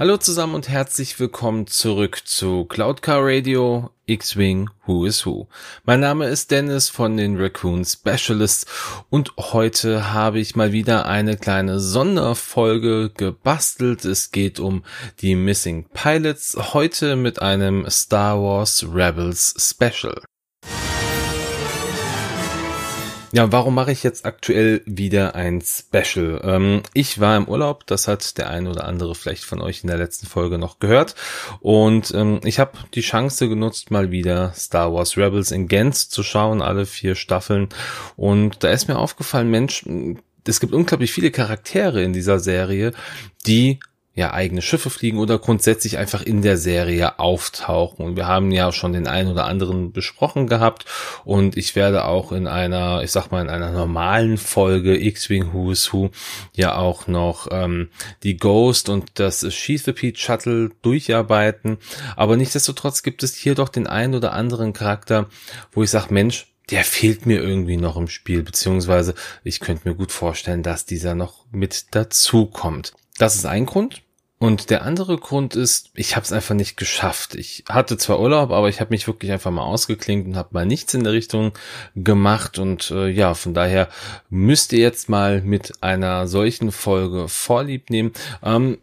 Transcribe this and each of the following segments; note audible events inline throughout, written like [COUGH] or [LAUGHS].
Hallo zusammen und herzlich willkommen zurück zu Cloud Car Radio X-Wing Who is Who. Mein Name ist Dennis von den Raccoon Specialists und heute habe ich mal wieder eine kleine Sonderfolge gebastelt. Es geht um die Missing Pilots, heute mit einem Star Wars Rebels Special. Ja, warum mache ich jetzt aktuell wieder ein Special? Ähm, ich war im Urlaub, das hat der eine oder andere vielleicht von euch in der letzten Folge noch gehört. Und ähm, ich habe die Chance genutzt, mal wieder Star Wars Rebels in Gänze zu schauen, alle vier Staffeln. Und da ist mir aufgefallen, Mensch, es gibt unglaublich viele Charaktere in dieser Serie, die ja eigene Schiffe fliegen oder grundsätzlich einfach in der Serie auftauchen. Und wir haben ja schon den einen oder anderen besprochen gehabt und ich werde auch in einer, ich sag mal, in einer normalen Folge X-Wing Who's Who ja auch noch ähm, die Ghost und das Sheath Pete Shuttle durcharbeiten. Aber nichtsdestotrotz gibt es hier doch den einen oder anderen Charakter, wo ich sage, Mensch, der fehlt mir irgendwie noch im Spiel, beziehungsweise ich könnte mir gut vorstellen, dass dieser noch mit dazu kommt. Das ist ein Grund. Und der andere Grund ist, ich habe es einfach nicht geschafft. Ich hatte zwar Urlaub, aber ich habe mich wirklich einfach mal ausgeklinkt und habe mal nichts in der Richtung gemacht. Und äh, ja, von daher müsst ihr jetzt mal mit einer solchen Folge Vorlieb nehmen. Ähm,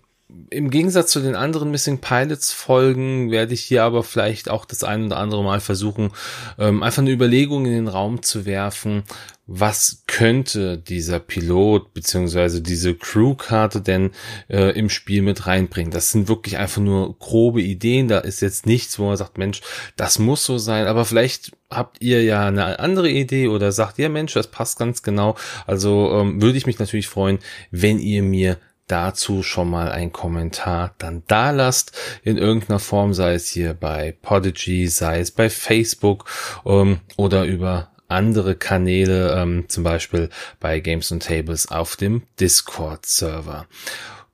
im Gegensatz zu den anderen Missing Pilots Folgen werde ich hier aber vielleicht auch das ein oder andere Mal versuchen, ähm, einfach eine Überlegung in den Raum zu werfen. Was könnte dieser Pilot beziehungsweise diese Crewkarte denn äh, im Spiel mit reinbringen? Das sind wirklich einfach nur grobe Ideen. Da ist jetzt nichts, wo man sagt, Mensch, das muss so sein. Aber vielleicht habt ihr ja eine andere Idee oder sagt, ja Mensch, das passt ganz genau. Also ähm, würde ich mich natürlich freuen, wenn ihr mir dazu schon mal ein Kommentar dann da lasst in irgendeiner Form, sei es hier bei Podigy, sei es bei Facebook ähm, oder über andere Kanäle, ähm, zum Beispiel bei Games and Tables auf dem Discord-Server.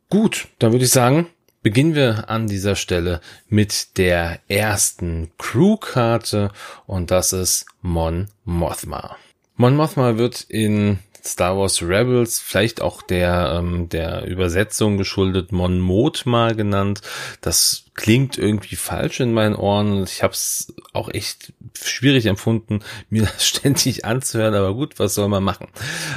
Gut, dann würde ich sagen, beginnen wir an dieser Stelle mit der ersten Crew-Karte und das ist Mon Mothma. Mon Mothma wird in Star Wars Rebels, vielleicht auch der, ähm, der Übersetzung geschuldet, Mon Mothma genannt. Das klingt irgendwie falsch in meinen Ohren ich habe es auch echt schwierig empfunden, mir [LAUGHS] das ständig anzuhören, aber gut, was soll man machen?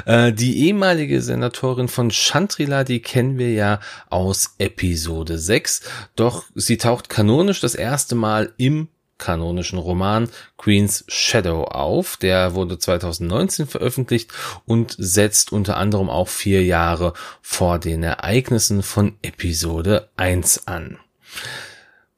Äh, die ehemalige Senatorin von Chantrila, die kennen wir ja aus Episode 6, doch sie taucht kanonisch das erste Mal im kanonischen Roman Queen's Shadow auf. Der wurde 2019 veröffentlicht und setzt unter anderem auch vier Jahre vor den Ereignissen von Episode 1 an.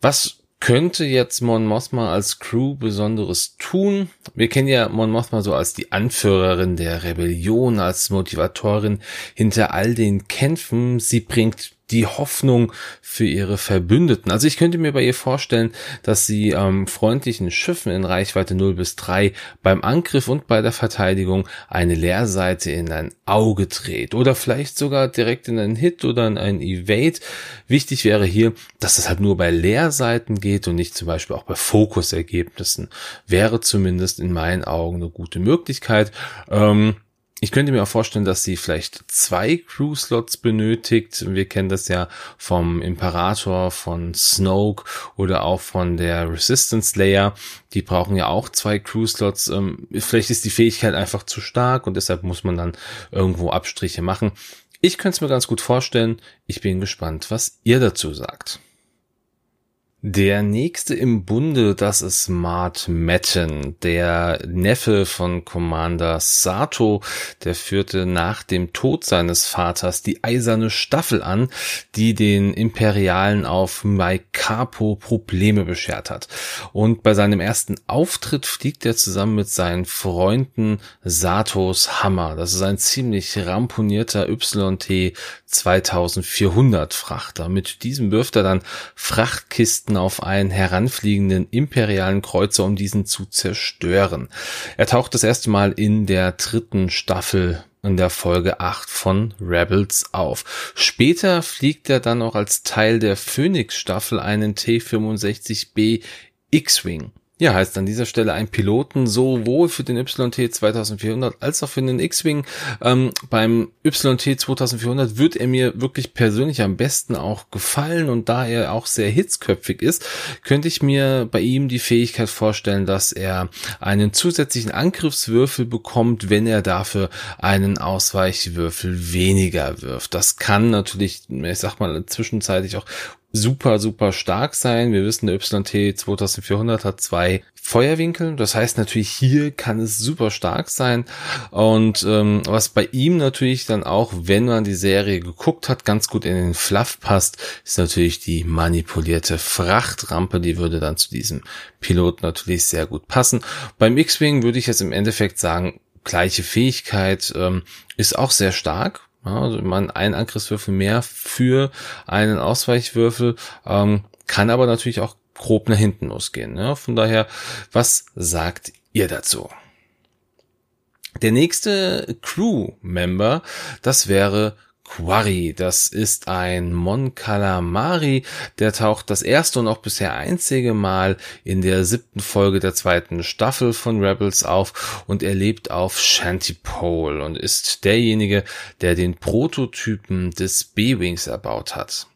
Was könnte jetzt Mon Mothma als Crew Besonderes tun? Wir kennen ja Mon Mothma so als die Anführerin der Rebellion, als Motivatorin hinter all den Kämpfen. Sie bringt die Hoffnung für ihre Verbündeten. Also ich könnte mir bei ihr vorstellen, dass sie ähm, freundlichen Schiffen in Reichweite 0 bis 3 beim Angriff und bei der Verteidigung eine Leerseite in ein Auge dreht oder vielleicht sogar direkt in einen Hit oder in einen Evade. Wichtig wäre hier, dass es halt nur bei Leerseiten geht und nicht zum Beispiel auch bei Fokusergebnissen. Wäre zumindest in meinen Augen eine gute Möglichkeit. Ähm, ich könnte mir auch vorstellen, dass sie vielleicht zwei Crew-Slots benötigt. Wir kennen das ja vom Imperator, von Snoke oder auch von der Resistance Layer. Die brauchen ja auch zwei Crew-Slots. Ähm, vielleicht ist die Fähigkeit einfach zu stark und deshalb muss man dann irgendwo Abstriche machen. Ich könnte es mir ganz gut vorstellen. Ich bin gespannt, was ihr dazu sagt. Der nächste im Bunde, das ist Mart Metten, der Neffe von Commander Sato, der führte nach dem Tod seines Vaters die eiserne Staffel an, die den Imperialen auf Maikapo Probleme beschert hat. Und bei seinem ersten Auftritt fliegt er zusammen mit seinen Freunden Satos Hammer. Das ist ein ziemlich ramponierter YT 2400 Frachter. Mit diesem wirft er dann Frachtkisten auf einen heranfliegenden imperialen Kreuzer, um diesen zu zerstören. Er taucht das erste Mal in der dritten Staffel in der Folge 8 von Rebels auf. Später fliegt er dann auch als Teil der Phoenix Staffel einen T-65B X-Wing. Ja, heißt an dieser Stelle ein Piloten sowohl für den YT 2400 als auch für den X-Wing. Ähm, beim YT 2400 wird er mir wirklich persönlich am besten auch gefallen und da er auch sehr hitzköpfig ist, könnte ich mir bei ihm die Fähigkeit vorstellen, dass er einen zusätzlichen Angriffswürfel bekommt, wenn er dafür einen Ausweichwürfel weniger wirft. Das kann natürlich, ich sag mal, zwischenzeitlich auch super, super stark sein. Wir wissen, der YT 2400 hat zwei Feuerwinkel. Das heißt natürlich, hier kann es super stark sein. Und ähm, was bei ihm natürlich dann auch, wenn man die Serie geguckt hat, ganz gut in den Fluff passt, ist natürlich die manipulierte Frachtrampe. Die würde dann zu diesem Pilot natürlich sehr gut passen. Beim X-Wing würde ich jetzt im Endeffekt sagen, gleiche Fähigkeit ähm, ist auch sehr stark also man einen Angriffswürfel mehr für einen Ausweichwürfel, ähm, kann aber natürlich auch grob nach hinten losgehen. Ne? Von daher, was sagt ihr dazu? Der nächste Crew-Member, das wäre Quarry. Das ist ein Mon Calamari, der taucht das erste und auch bisher einzige Mal in der siebten Folge der zweiten Staffel von Rebels auf und er lebt auf Shantipole und ist derjenige, der den Prototypen des B-Wings erbaut hat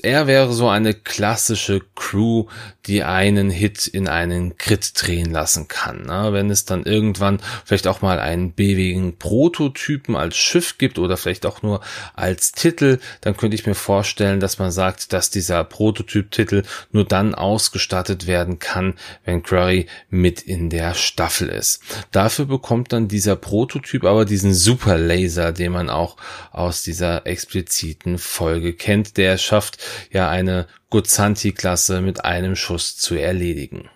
er wäre so eine klassische Crew, die einen Hit in einen Crit drehen lassen kann. Ne? Wenn es dann irgendwann vielleicht auch mal einen BWigen Prototypen als Schiff gibt oder vielleicht auch nur als Titel, dann könnte ich mir vorstellen, dass man sagt, dass dieser Prototyp-Titel nur dann ausgestattet werden kann, wenn Curry mit in der Staffel ist. Dafür bekommt dann dieser Prototyp aber diesen Super Laser, den man auch aus dieser expliziten Folge kennt, der schafft, ja eine Gozanti-Klasse mit einem Schuss zu erledigen.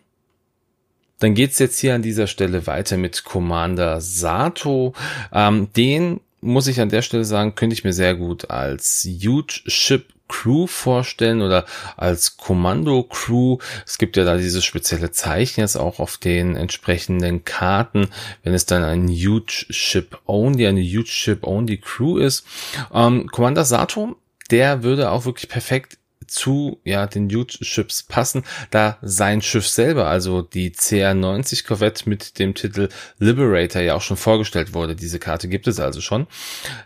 Dann geht's jetzt hier an dieser Stelle weiter mit Commander Sato. Ähm, den muss ich an der Stelle sagen, könnte ich mir sehr gut als Huge Ship Crew vorstellen oder als Kommando Crew. Es gibt ja da dieses spezielle Zeichen jetzt auch auf den entsprechenden Karten, wenn es dann ein Huge Ship Only, eine Huge Ship Only Crew ist. Ähm, Commander Sato, der würde auch wirklich perfekt zu ja den Huge-Ships passen, da sein Schiff selber, also die CR-90 Corvette mit dem Titel Liberator ja auch schon vorgestellt wurde. Diese Karte gibt es also schon.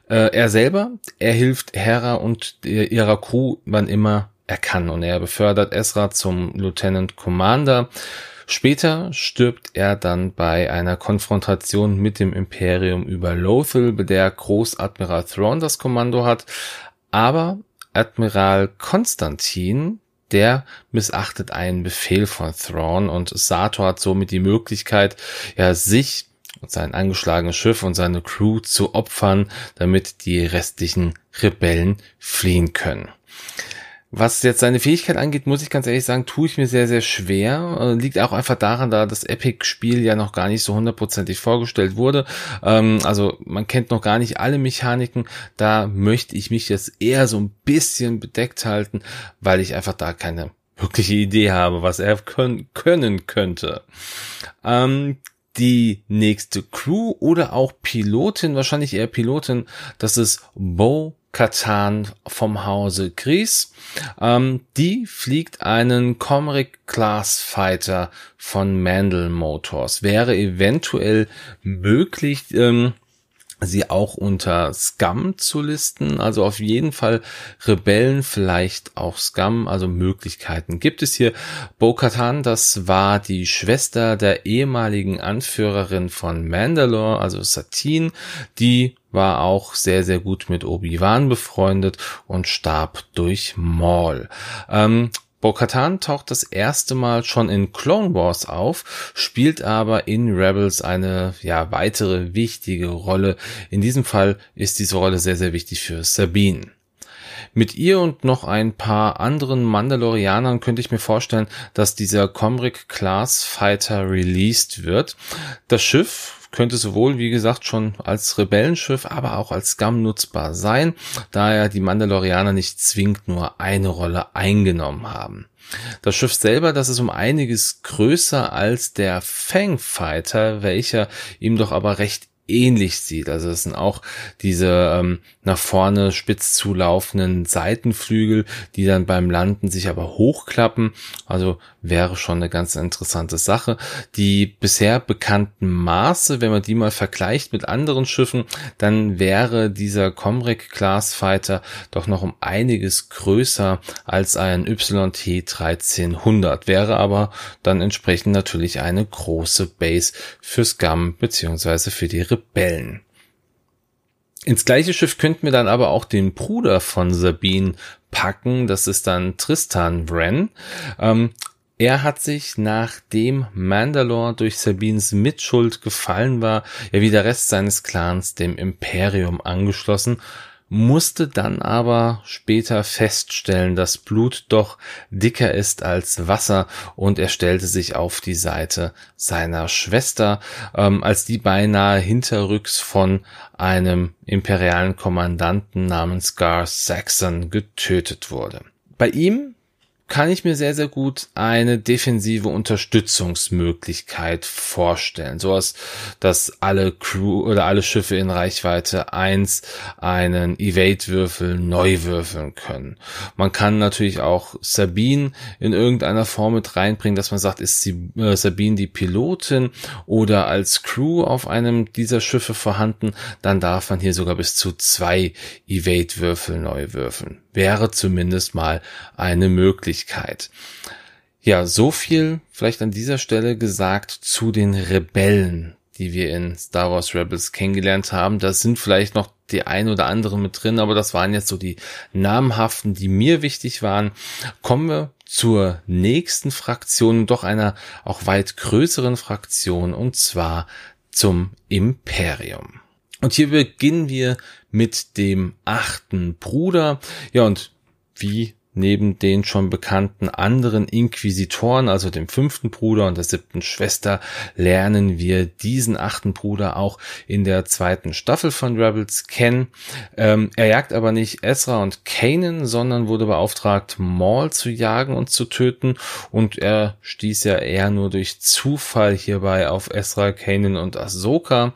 Äh, er selber, er hilft Hera und ihrer Crew, wann immer er kann und er befördert Ezra zum Lieutenant Commander. Später stirbt er dann bei einer Konfrontation mit dem Imperium über Lothal, bei der Großadmiral Thrawn das Kommando hat. Aber Admiral Konstantin, der missachtet einen Befehl von Thrawn und Sato hat somit die Möglichkeit, ja, sich und sein angeschlagenes Schiff und seine Crew zu opfern, damit die restlichen Rebellen fliehen können. Was jetzt seine Fähigkeit angeht, muss ich ganz ehrlich sagen, tue ich mir sehr, sehr schwer. Äh, liegt auch einfach daran, da das Epic-Spiel ja noch gar nicht so hundertprozentig vorgestellt wurde. Ähm, also man kennt noch gar nicht alle Mechaniken. Da möchte ich mich jetzt eher so ein bisschen bedeckt halten, weil ich einfach da keine wirkliche Idee habe, was er können, können könnte. Ähm, die nächste Crew oder auch Pilotin, wahrscheinlich eher Pilotin, das ist Bo Katan vom Hause Gries. Ähm, die fliegt einen Comric Class Fighter von Mandel Motors. Wäre eventuell möglich, ähm, sie auch unter Scum zu listen. Also auf jeden Fall Rebellen, vielleicht auch Scum. Also Möglichkeiten gibt es hier. Bo-Katan, das war die Schwester der ehemaligen Anführerin von Mandalore, also Satine, die war auch sehr, sehr gut mit Obi-Wan befreundet und starb durch Maul. Ähm, Bo-Katan taucht das erste Mal schon in Clone Wars auf, spielt aber in Rebels eine ja weitere wichtige Rolle. In diesem Fall ist diese Rolle sehr sehr wichtig für Sabine. Mit ihr und noch ein paar anderen Mandalorianern könnte ich mir vorstellen, dass dieser Comric Class Fighter released wird. Das Schiff könnte sowohl, wie gesagt, schon als Rebellenschiff, aber auch als Scum nutzbar sein, da ja die Mandalorianer nicht zwingend nur eine Rolle eingenommen haben. Das Schiff selber, das ist um einiges größer als der Fangfighter, welcher ihm doch aber recht ähnlich sieht. Also es sind auch diese ähm, nach vorne spitz zulaufenden Seitenflügel, die dann beim Landen sich aber hochklappen. Also wäre schon eine ganz interessante Sache. Die bisher bekannten Maße, wenn man die mal vergleicht mit anderen Schiffen, dann wäre dieser Comrec Class Fighter doch noch um einiges größer als ein YT 1300, wäre aber dann entsprechend natürlich eine große Base für Scum beziehungsweise für die Rebellen. Ins gleiche Schiff könnten wir dann aber auch den Bruder von Sabine packen. Das ist dann Tristan Wren. Ähm, er hat sich, nachdem Mandalore durch Sabines Mitschuld gefallen war, ja wie der Rest seines Clans dem Imperium angeschlossen musste dann aber später feststellen, dass Blut doch dicker ist als Wasser und er stellte sich auf die Seite seiner Schwester, ähm, als die beinahe hinterrücks von einem imperialen Kommandanten namens Gar Saxon getötet wurde. Bei ihm kann ich mir sehr, sehr gut eine defensive Unterstützungsmöglichkeit vorstellen. Sowas, dass alle Crew oder alle Schiffe in Reichweite eins einen Evade-Würfel neu würfeln können. Man kann natürlich auch Sabine in irgendeiner Form mit reinbringen, dass man sagt, ist sie, äh, Sabine die Pilotin oder als Crew auf einem dieser Schiffe vorhanden, dann darf man hier sogar bis zu zwei Evade-Würfel neu würfeln wäre zumindest mal eine Möglichkeit. Ja, so viel vielleicht an dieser Stelle gesagt zu den Rebellen, die wir in Star Wars Rebels kennengelernt haben. Da sind vielleicht noch die ein oder anderen mit drin, aber das waren jetzt so die namhaften, die mir wichtig waren. Kommen wir zur nächsten Fraktion, doch einer auch weit größeren Fraktion, und zwar zum Imperium. Und hier beginnen wir mit dem achten Bruder. Ja, und wie neben den schon bekannten anderen Inquisitoren, also dem fünften Bruder und der siebten Schwester, lernen wir diesen achten Bruder auch in der zweiten Staffel von Rebels kennen. Ähm, er jagt aber nicht Ezra und Kanan, sondern wurde beauftragt, Maul zu jagen und zu töten und er stieß ja eher nur durch Zufall hierbei auf Ezra, Kanan und Ahsoka.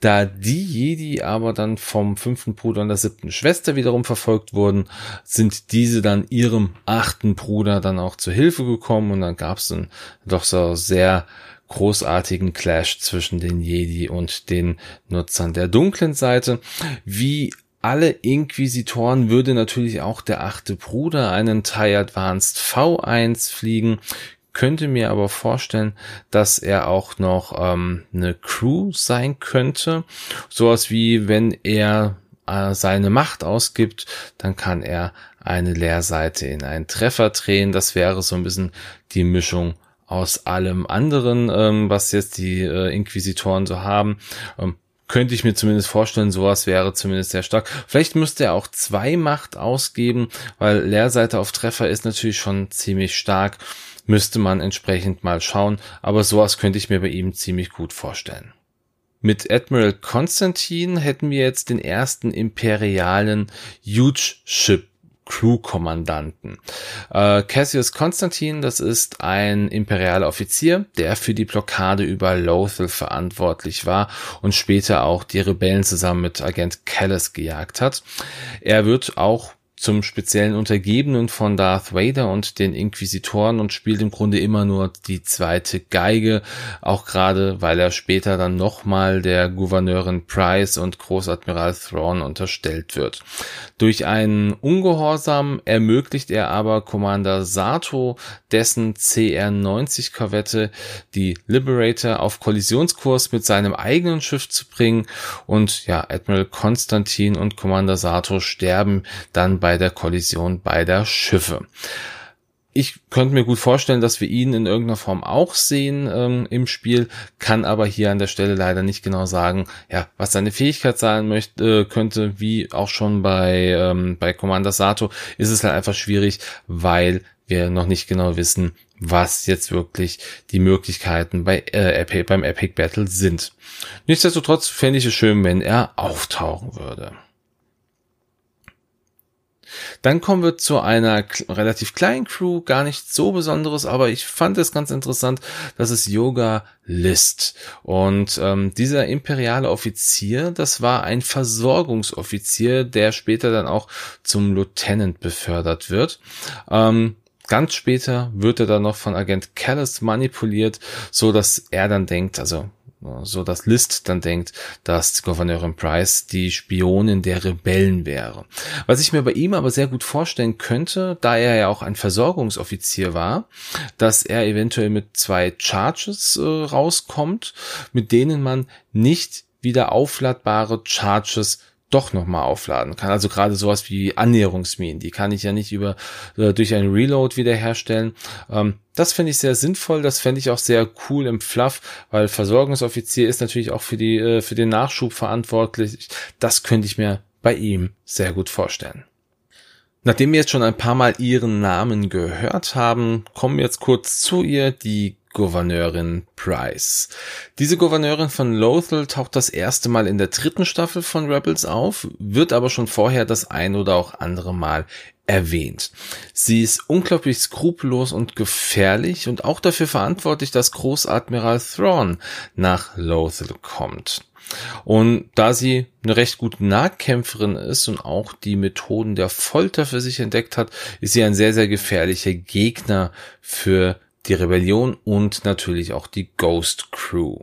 Da die Jedi aber dann vom fünften Bruder und der siebten Schwester wiederum verfolgt wurden, sind diese dann ihrem achten Bruder dann auch zu Hilfe gekommen und dann gab es dann doch so sehr großartigen Clash zwischen den Jedi und den Nutzern der dunklen Seite. Wie alle Inquisitoren würde natürlich auch der achte Bruder einen TIE Advanced V1 fliegen, könnte mir aber vorstellen, dass er auch noch ähm, eine Crew sein könnte. Sowas wie, wenn er äh, seine Macht ausgibt, dann kann er eine Leerseite in einen Treffer drehen. Das wäre so ein bisschen die Mischung aus allem anderen, ähm, was jetzt die äh, Inquisitoren so haben. Ähm, könnte ich mir zumindest vorstellen, sowas wäre zumindest sehr stark. Vielleicht müsste er auch zwei Macht ausgeben, weil Leerseite auf Treffer ist natürlich schon ziemlich stark müsste man entsprechend mal schauen, aber sowas könnte ich mir bei ihm ziemlich gut vorstellen. Mit Admiral Konstantin hätten wir jetzt den ersten imperialen Huge Ship Crew-Kommandanten. Äh, Cassius Konstantin, das ist ein imperialer Offizier, der für die Blockade über Lothal verantwortlich war und später auch die Rebellen zusammen mit Agent Callis gejagt hat. Er wird auch zum speziellen Untergebenen von Darth Vader und den Inquisitoren und spielt im Grunde immer nur die zweite Geige, auch gerade weil er später dann nochmal der Gouverneurin Price und Großadmiral Thrawn unterstellt wird. Durch einen Ungehorsam ermöglicht er aber Commander Sato, dessen CR-90 Korvette, die Liberator, auf Kollisionskurs mit seinem eigenen Schiff zu bringen und ja, Admiral Konstantin und Commander Sato sterben dann bei bei der Kollision beider Schiffe. Ich könnte mir gut vorstellen, dass wir ihn in irgendeiner Form auch sehen ähm, im Spiel, kann aber hier an der Stelle leider nicht genau sagen, ja, was seine Fähigkeit sein möchte, äh, könnte, wie auch schon bei, ähm, bei Commander Sato, ist es halt einfach schwierig, weil wir noch nicht genau wissen, was jetzt wirklich die Möglichkeiten bei äh, Epic, beim Epic Battle sind. Nichtsdestotrotz fände ich es schön, wenn er auftauchen würde. Dann kommen wir zu einer relativ kleinen Crew, gar nichts so Besonderes, aber ich fand es ganz interessant, das ist Yoga List. Und ähm, dieser imperiale Offizier, das war ein Versorgungsoffizier, der später dann auch zum Lieutenant befördert wird. Ähm, Ganz später wird er dann noch von Agent Callis manipuliert, so dass er dann denkt, also so dass List dann denkt, dass Gouverneurin Price die Spionin der Rebellen wäre. Was ich mir bei ihm aber sehr gut vorstellen könnte, da er ja auch ein Versorgungsoffizier war, dass er eventuell mit zwei Charges äh, rauskommt, mit denen man nicht wieder aufladbare Charges doch nochmal aufladen kann. Also gerade sowas wie Annäherungsminen, die kann ich ja nicht über äh, durch einen Reload wiederherstellen. Ähm, das finde ich sehr sinnvoll, das fände ich auch sehr cool im Fluff, weil Versorgungsoffizier ist natürlich auch für die äh, für den Nachschub verantwortlich. Das könnte ich mir bei ihm sehr gut vorstellen. Nachdem wir jetzt schon ein paar Mal ihren Namen gehört haben, kommen wir jetzt kurz zu ihr, die Gouverneurin Price. Diese Gouverneurin von Lothal taucht das erste Mal in der dritten Staffel von Rebels auf, wird aber schon vorher das ein oder auch andere Mal erwähnt. Sie ist unglaublich skrupellos und gefährlich und auch dafür verantwortlich, dass Großadmiral Thrawn nach Lothal kommt. Und da sie eine recht gute Nahkämpferin ist und auch die Methoden der Folter für sich entdeckt hat, ist sie ein sehr, sehr gefährlicher Gegner für die Rebellion und natürlich auch die Ghost Crew.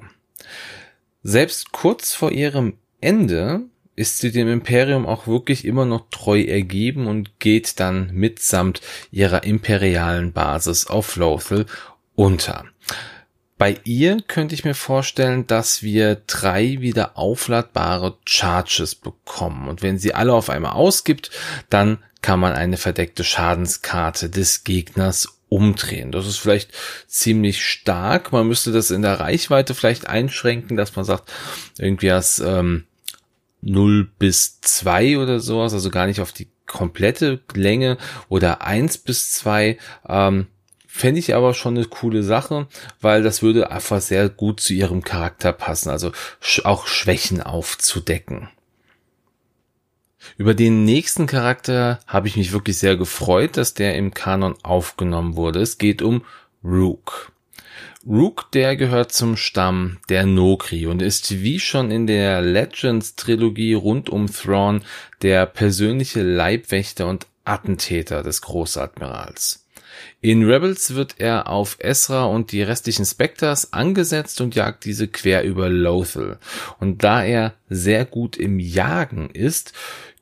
Selbst kurz vor ihrem Ende ist sie dem Imperium auch wirklich immer noch treu ergeben und geht dann mitsamt ihrer imperialen Basis auf Lothal unter. Bei ihr könnte ich mir vorstellen, dass wir drei wieder aufladbare Charges bekommen. Und wenn sie alle auf einmal ausgibt, dann kann man eine verdeckte Schadenskarte des Gegners umdrehen. Das ist vielleicht ziemlich stark. Man müsste das in der Reichweite vielleicht einschränken, dass man sagt, irgendwie als ähm, 0 bis 2 oder sowas, also gar nicht auf die komplette Länge oder 1 bis 2. Ähm, Fände ich aber schon eine coole Sache, weil das würde einfach sehr gut zu ihrem Charakter passen, also auch Schwächen aufzudecken. Über den nächsten Charakter habe ich mich wirklich sehr gefreut, dass der im Kanon aufgenommen wurde. Es geht um Rook. Rook, der gehört zum Stamm der Nokri und ist wie schon in der Legends-Trilogie rund um Thrawn der persönliche Leibwächter und Attentäter des Großadmirals. In Rebels wird er auf Ezra und die restlichen Spectres angesetzt und jagt diese quer über Lothal. Und da er sehr gut im Jagen ist,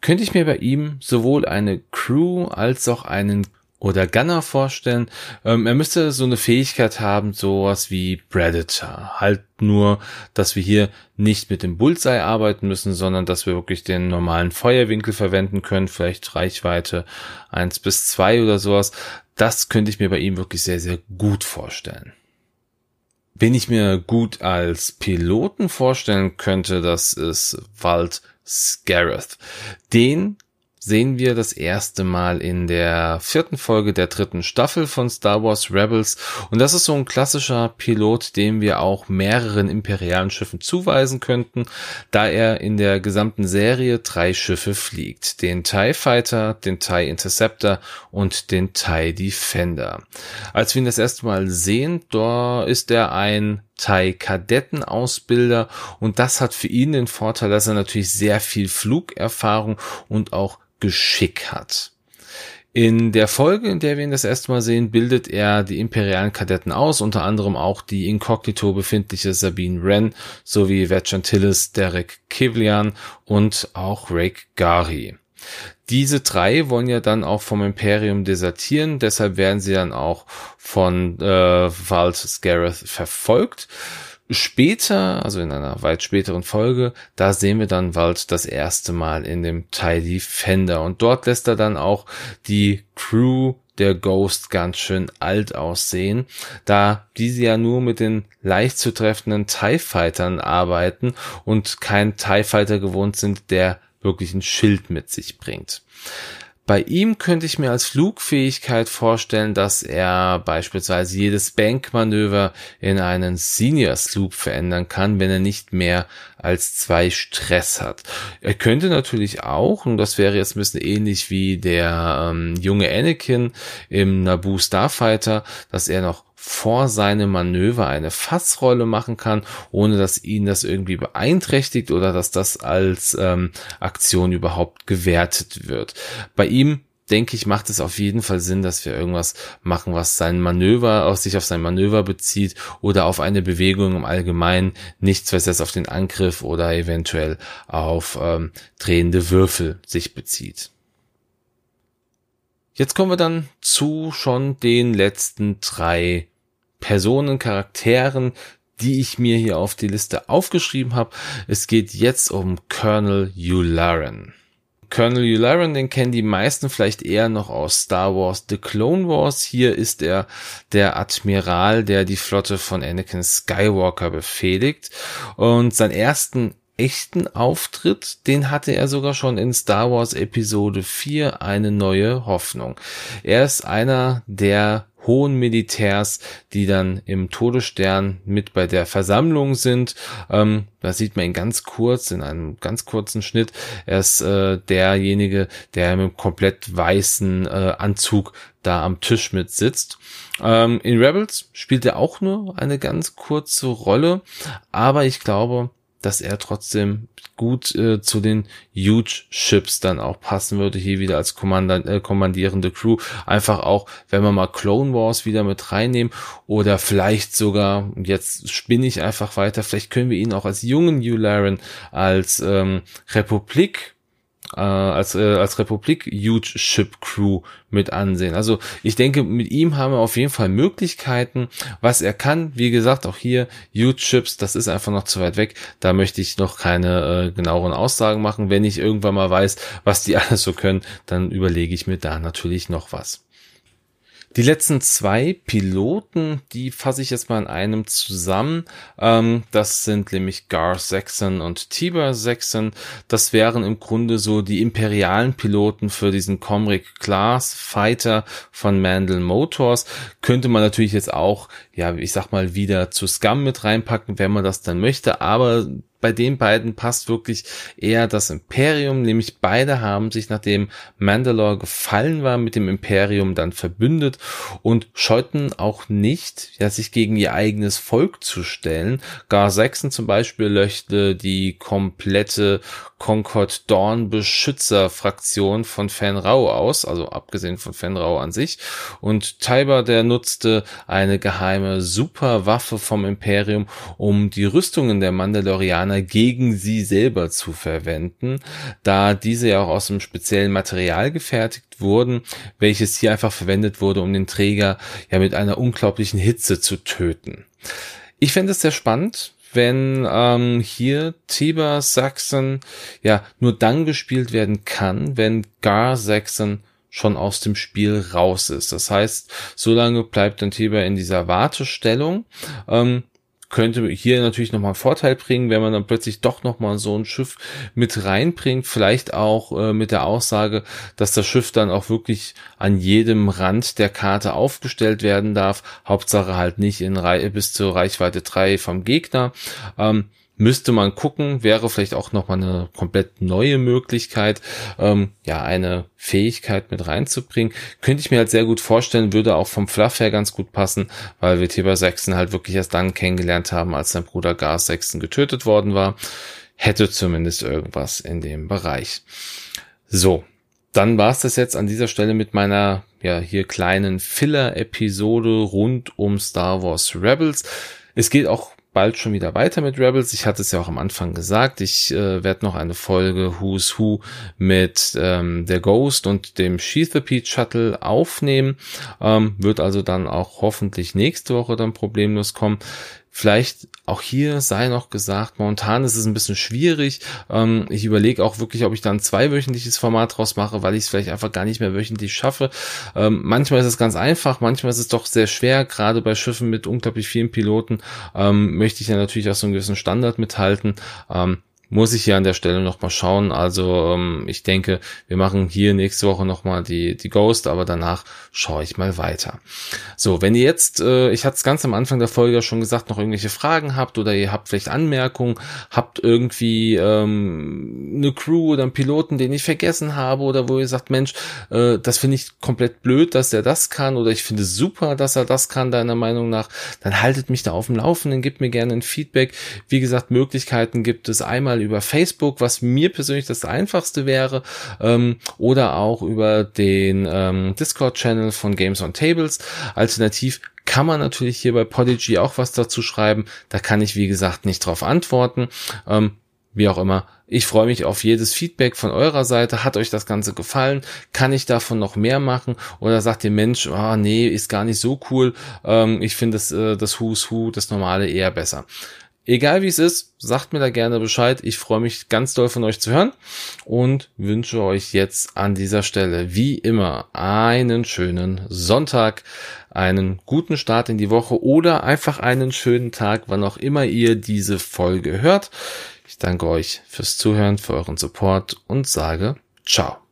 könnte ich mir bei ihm sowohl eine Crew als auch einen oder Gunner vorstellen. Ähm, er müsste so eine Fähigkeit haben, sowas wie Predator. Halt nur, dass wir hier nicht mit dem Bullseye arbeiten müssen, sondern dass wir wirklich den normalen Feuerwinkel verwenden können, vielleicht Reichweite eins bis zwei oder sowas. Das könnte ich mir bei ihm wirklich sehr, sehr gut vorstellen. Wen ich mir gut als Piloten vorstellen könnte, das ist Wald Scareth. Den sehen wir das erste Mal in der vierten Folge der dritten Staffel von Star Wars Rebels. Und das ist so ein klassischer Pilot, dem wir auch mehreren imperialen Schiffen zuweisen könnten, da er in der gesamten Serie drei Schiffe fliegt. Den TIE Fighter, den TIE Interceptor und den TIE Defender. Als wir ihn das erste Mal sehen, da ist er ein TIE-Kadettenausbilder und das hat für ihn den Vorteil, dass er natürlich sehr viel Flugerfahrung und auch Geschick hat. In der Folge, in der wir ihn das erste Mal sehen, bildet er die imperialen Kadetten aus, unter anderem auch die inkognito befindliche Sabine Wren sowie Vacantillis, Derek Kivlian und auch Rake Gari. Diese drei wollen ja dann auch vom Imperium desertieren, deshalb werden sie dann auch von äh, Valt Scareth verfolgt. Später, also in einer weit späteren Folge, da sehen wir dann Wald das erste Mal in dem TIE Defender und dort lässt er dann auch die Crew der Ghost ganz schön alt aussehen, da diese ja nur mit den leicht zu treffenden TIE Fightern arbeiten und kein TIE Fighter gewohnt sind, der wirklich ein Schild mit sich bringt. Bei ihm könnte ich mir als Flugfähigkeit vorstellen, dass er beispielsweise jedes Bankmanöver in einen Senior Sloop verändern kann, wenn er nicht mehr als zwei Stress hat. Er könnte natürlich auch, und das wäre jetzt ein bisschen ähnlich wie der ähm, junge Anakin im Naboo Starfighter, dass er noch vor seinem Manöver eine Fassrolle machen kann, ohne dass ihn das irgendwie beeinträchtigt oder dass das als ähm, Aktion überhaupt gewertet wird. Bei ihm denke ich, macht es auf jeden Fall Sinn, dass wir irgendwas machen, was sein Manöver, auf sich auf sein Manöver bezieht oder auf eine Bewegung im Allgemeinen, nichts, was jetzt auf den Angriff oder eventuell auf ähm, drehende Würfel sich bezieht. Jetzt kommen wir dann zu schon den letzten drei Personen, Charakteren, die ich mir hier auf die Liste aufgeschrieben habe. Es geht jetzt um Colonel Yularen. Colonel Yularen, den kennen die meisten vielleicht eher noch aus Star Wars The Clone Wars. Hier ist er der Admiral, der die Flotte von Anakin Skywalker befehligt. Und seinen ersten echten Auftritt, den hatte er sogar schon in Star Wars Episode 4, eine neue Hoffnung. Er ist einer der hohen Militärs, die dann im Todesstern mit bei der Versammlung sind. Ähm, da sieht man ihn ganz kurz, in einem ganz kurzen Schnitt. Er ist äh, derjenige, der im komplett weißen äh, Anzug da am Tisch mit sitzt. Ähm, in Rebels spielt er auch nur eine ganz kurze Rolle, aber ich glaube, dass er trotzdem gut äh, zu den Huge Ships dann auch passen würde, hier wieder als Kommandant, äh, kommandierende Crew. Einfach auch, wenn wir mal Clone Wars wieder mit reinnehmen oder vielleicht sogar, jetzt spinne ich einfach weiter, vielleicht können wir ihn auch als jungen Yularen, als ähm, Republik äh, als, äh, als Republik Huge Ship Crew mit ansehen. Also ich denke, mit ihm haben wir auf jeden Fall Möglichkeiten, was er kann. Wie gesagt, auch hier Huge Ships, das ist einfach noch zu weit weg. Da möchte ich noch keine äh, genaueren Aussagen machen. Wenn ich irgendwann mal weiß, was die [LAUGHS] alles so können, dann überlege ich mir da natürlich noch was. Die letzten zwei Piloten, die fasse ich jetzt mal in einem zusammen. Ähm, das sind nämlich Gar Saxon und Tiber Saxon. Das wären im Grunde so die imperialen Piloten für diesen Comric Class Fighter von Mandel Motors. Könnte man natürlich jetzt auch, ja, ich sag mal, wieder zu Scum mit reinpacken, wenn man das dann möchte. Aber bei den beiden passt wirklich eher das Imperium, nämlich beide haben sich, nachdem Mandalore gefallen war, mit dem Imperium dann verbündet und scheuten auch nicht, ja, sich gegen ihr eigenes Volk zu stellen. Gar Saxon zum Beispiel löschte die komplette Concord Dawn Beschützer Fraktion von Fenrau aus, also abgesehen von Fenrau an sich. Und Tiber, der nutzte eine geheime Superwaffe vom Imperium, um die Rüstungen der Mandalorianer gegen sie selber zu verwenden, da diese ja auch aus einem speziellen Material gefertigt wurden, welches hier einfach verwendet wurde, um den Träger ja mit einer unglaublichen Hitze zu töten. Ich fände es sehr spannend, wenn ähm, hier Tiber Saxon ja nur dann gespielt werden kann, wenn Gar Saxon schon aus dem Spiel raus ist. Das heißt, solange bleibt dann Tiber in dieser Wartestellung. Ähm, könnte hier natürlich nochmal einen Vorteil bringen, wenn man dann plötzlich doch nochmal so ein Schiff mit reinbringt. Vielleicht auch äh, mit der Aussage, dass das Schiff dann auch wirklich an jedem Rand der Karte aufgestellt werden darf. Hauptsache halt nicht in Re bis zur Reichweite 3 vom Gegner. Ähm, müsste man gucken, wäre vielleicht auch nochmal eine komplett neue Möglichkeit, ähm, ja, eine Fähigkeit mit reinzubringen. Könnte ich mir halt sehr gut vorstellen, würde auch vom Fluff her ganz gut passen, weil wir Tiber Sexton halt wirklich erst dann kennengelernt haben, als sein Bruder Gar Sexton getötet worden war. Hätte zumindest irgendwas in dem Bereich. So, dann war es das jetzt an dieser Stelle mit meiner ja hier kleinen Filler-Episode rund um Star Wars Rebels. Es geht auch bald schon wieder weiter mit Rebels. Ich hatte es ja auch am Anfang gesagt. Ich äh, werde noch eine Folge Who's Who mit ähm, der Ghost und dem Sheathapede Shuttle aufnehmen. Ähm, wird also dann auch hoffentlich nächste Woche dann problemlos kommen. Vielleicht auch hier sei noch gesagt, momentan ist es ein bisschen schwierig. Ähm, ich überlege auch wirklich, ob ich dann zweiwöchentliches Format draus mache, weil ich es vielleicht einfach gar nicht mehr wöchentlich schaffe. Ähm, manchmal ist es ganz einfach, manchmal ist es doch sehr schwer, gerade bei Schiffen mit unglaublich vielen Piloten ähm, möchte ich ja natürlich auch so einen gewissen Standard mithalten. Ähm, muss ich hier an der Stelle nochmal schauen. Also ähm, ich denke, wir machen hier nächste Woche nochmal die, die Ghost, aber danach schaue ich mal weiter. So, wenn ihr jetzt, äh, ich hatte es ganz am Anfang der Folge schon gesagt, noch irgendwelche Fragen habt oder ihr habt vielleicht Anmerkungen, habt irgendwie ähm, eine Crew oder einen Piloten, den ich vergessen habe oder wo ihr sagt, Mensch, äh, das finde ich komplett blöd, dass er das kann oder ich finde super, dass er das kann, deiner Meinung nach, dann haltet mich da auf dem Laufenden, gebt mir gerne ein Feedback. Wie gesagt, Möglichkeiten gibt es einmal über Facebook, was mir persönlich das einfachste wäre, ähm, oder auch über den ähm, Discord-Channel von Games on Tables. Alternativ kann man natürlich hier bei Podigy auch was dazu schreiben. Da kann ich, wie gesagt, nicht drauf antworten. Ähm, wie auch immer. Ich freue mich auf jedes Feedback von eurer Seite. Hat euch das Ganze gefallen? Kann ich davon noch mehr machen? Oder sagt ihr, Mensch, ah, nee, ist gar nicht so cool. Ähm, ich finde das, äh, das Who's Who, das Normale eher besser. Egal wie es ist, sagt mir da gerne Bescheid. Ich freue mich ganz doll von euch zu hören und wünsche euch jetzt an dieser Stelle wie immer einen schönen Sonntag, einen guten Start in die Woche oder einfach einen schönen Tag, wann auch immer ihr diese Folge hört. Ich danke euch fürs Zuhören, für euren Support und sage ciao.